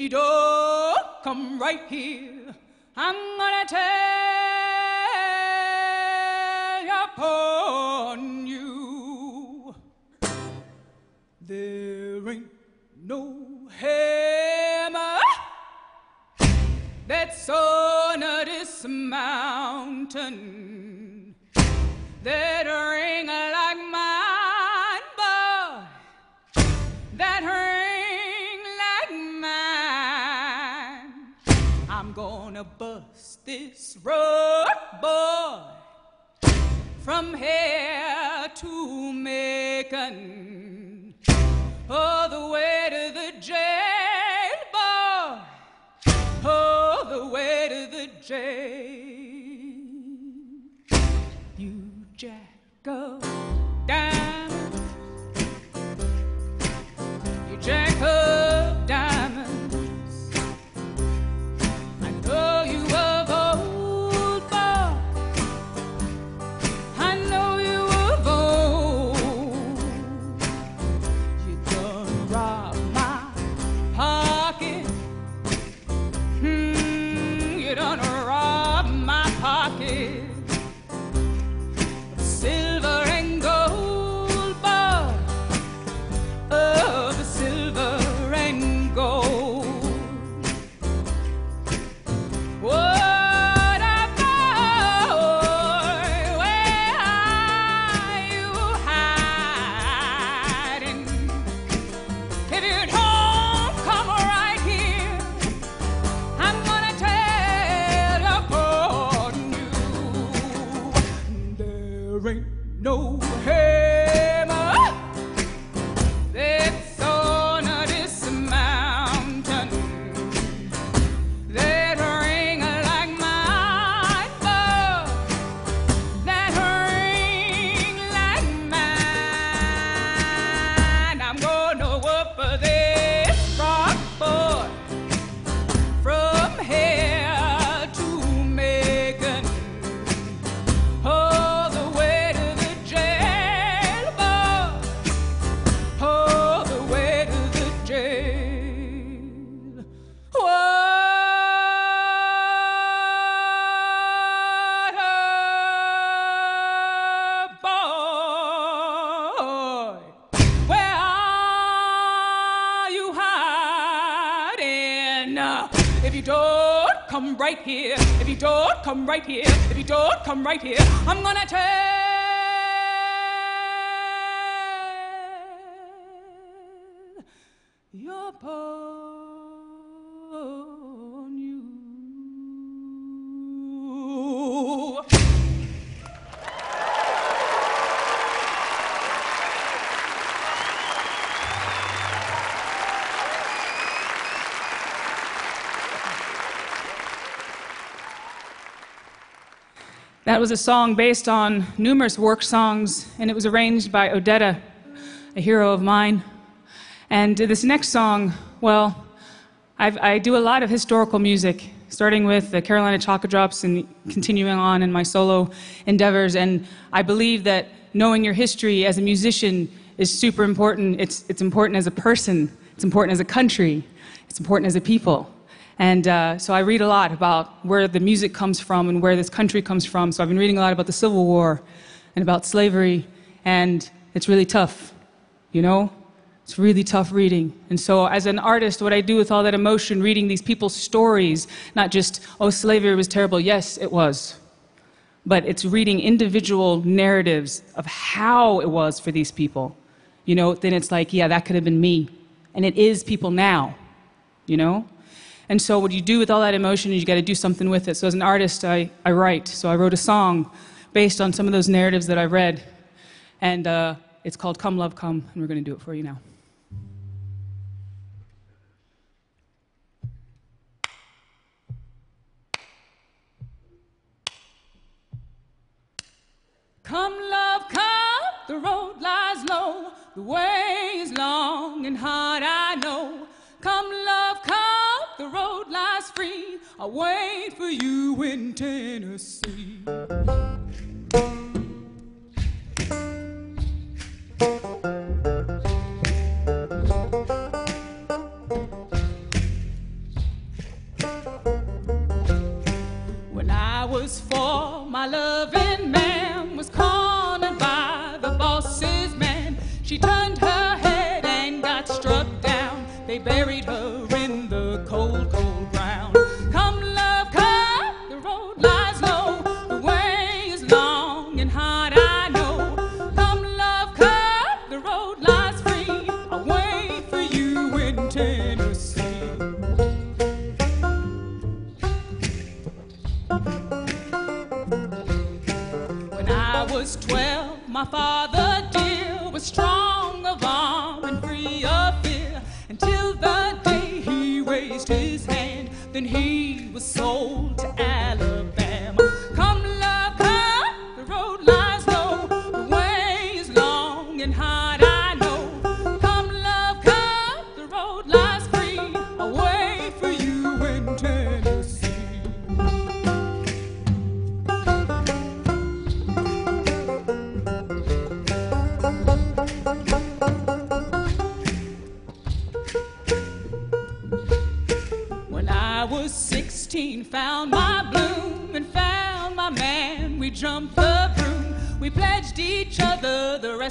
You don't come right here, I'm gonna tell upon you. There ain't no hammer that's on this mountain that gonna bust this rug, boy, from here to Macon, all the way to the jail, boy, all the way to the jail. No If you don't come right here, if you don't come right here, if you don't come right here, I'm gonna tell your upon That was a song based on numerous work songs, and it was arranged by Odetta, a hero of mine. And this next song, well, I've, I do a lot of historical music, starting with the Carolina Chocolate Drops and continuing on in my solo endeavors. And I believe that knowing your history as a musician is super important. It's, it's important as a person, it's important as a country, it's important as a people. And uh, so I read a lot about where the music comes from and where this country comes from. So I've been reading a lot about the Civil War and about slavery, and it's really tough, you know? It's really tough reading. And so, as an artist, what I do with all that emotion, reading these people's stories, not just, oh, slavery was terrible. Yes, it was. But it's reading individual narratives of how it was for these people. You know, then it's like, yeah, that could have been me. And it is people now, you know? And so, what you do with all that emotion is you got to do something with it. So, as an artist, I, I write. So, I wrote a song based on some of those narratives that I read. And uh, it's called Come Love Come, and we're going to do it for you now. Come, love, come, the road lies low, the way is long and hard, I know the road lies free. I wait for you in Tennessee. When I was four, my loving man was cornered by the boss's man. She turned her was twelve, my father dear was strong of arm and free of fear until the day he raised his hand. Then he was sold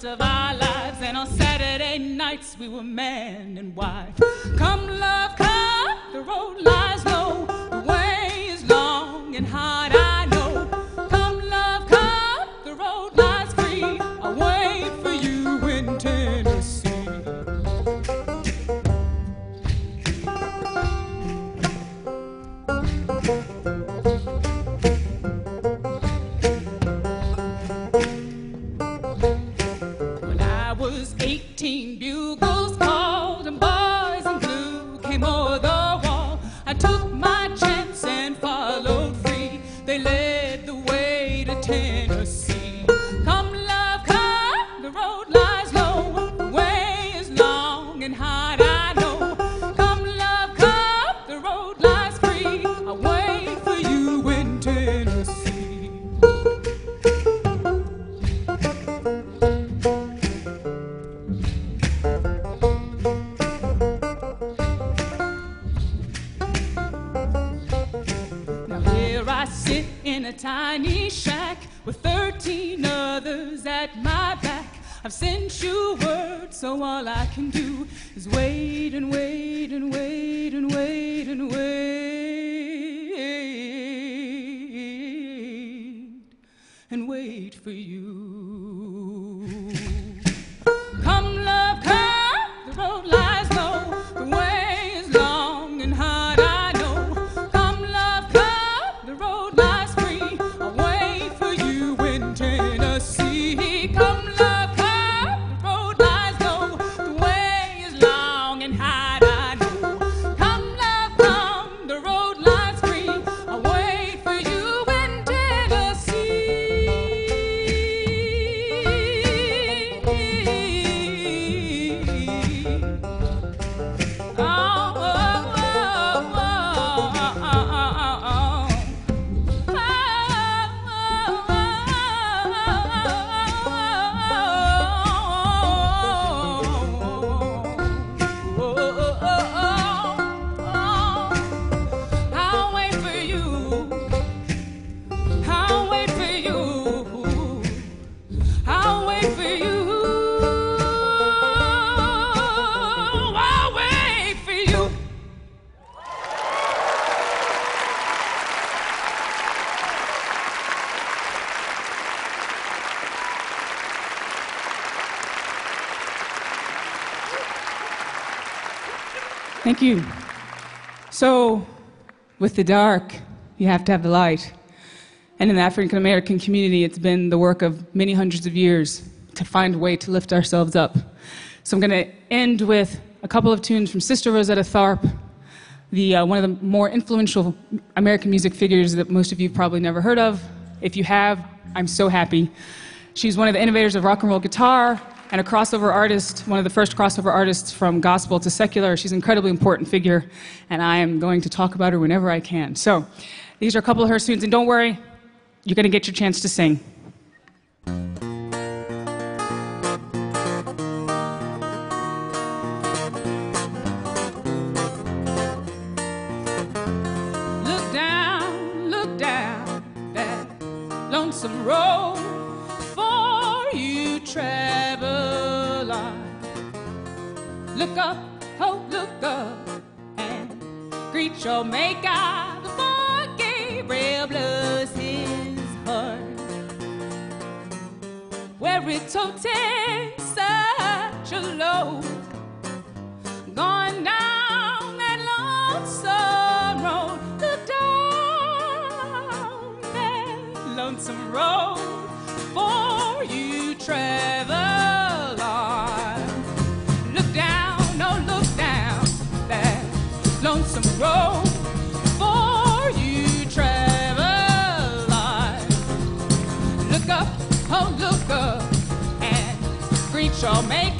of our lives. And on Saturday nights, we were man and wife. Come, love, come, the road lies low. I 18, bugles called and boys in blue came o'er the wall. I took my tiny shack with 13 others at my back. I've sent you word, so all I can do is wait and wait and wait and wait and wait and wait for you. You. So, with the dark, you have to have the light. And in the African American community, it's been the work of many hundreds of years to find a way to lift ourselves up. So, I'm going to end with a couple of tunes from Sister Rosetta Tharpe, the, uh, one of the more influential American music figures that most of you probably never heard of. If you have, I'm so happy. She's one of the innovators of rock and roll guitar and a crossover artist, one of the first crossover artists from gospel to secular. She's an incredibly important figure, and I am going to talk about her whenever I can. So, these are a couple of her tunes, and don't worry, you're going to get your chance to sing. Look down, look down that lonesome road for you travel Look up, oh, look up, and greet your maker before Gabriel blows his heart. Where it took greet your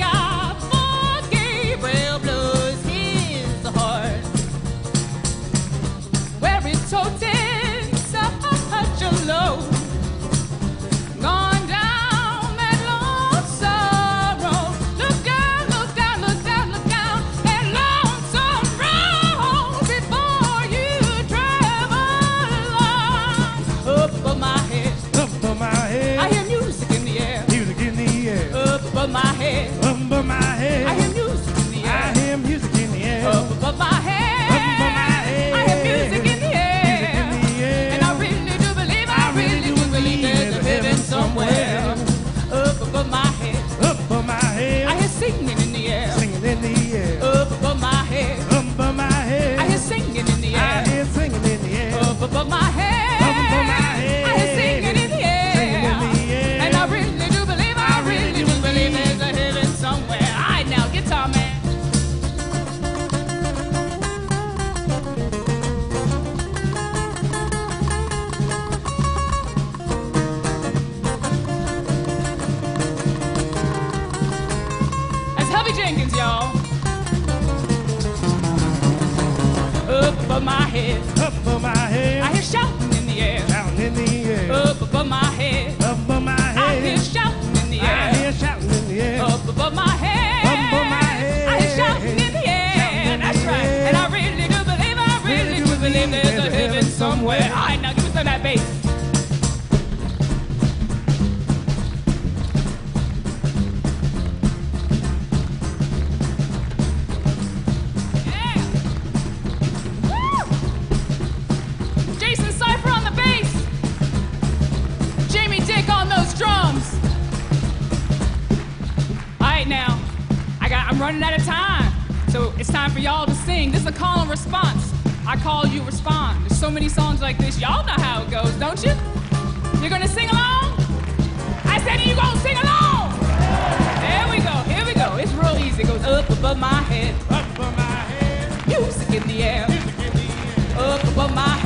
Jenkins, y'all. Up above my head, Up above my head. I hear shouting in the air. shouting in the air. Up above my head, Up above my head. I hear shouting in the air. I hear shouting in the air. Up above my head, Up above my head. I hear shouting in the air. In That's the right. air. And I really do believe, I really do believe there's a heaven somewhere. All right, now give me some of that bass. So it's time for y'all to sing. This is a call and response. I call you respond. There's so many songs like this. Y'all know how it goes, don't you? You're gonna sing along? I said you gonna sing along. There we go. Here we go. It's real easy. It goes up above my head. Up above my head. Music in the air. Music in the air. Up above my head.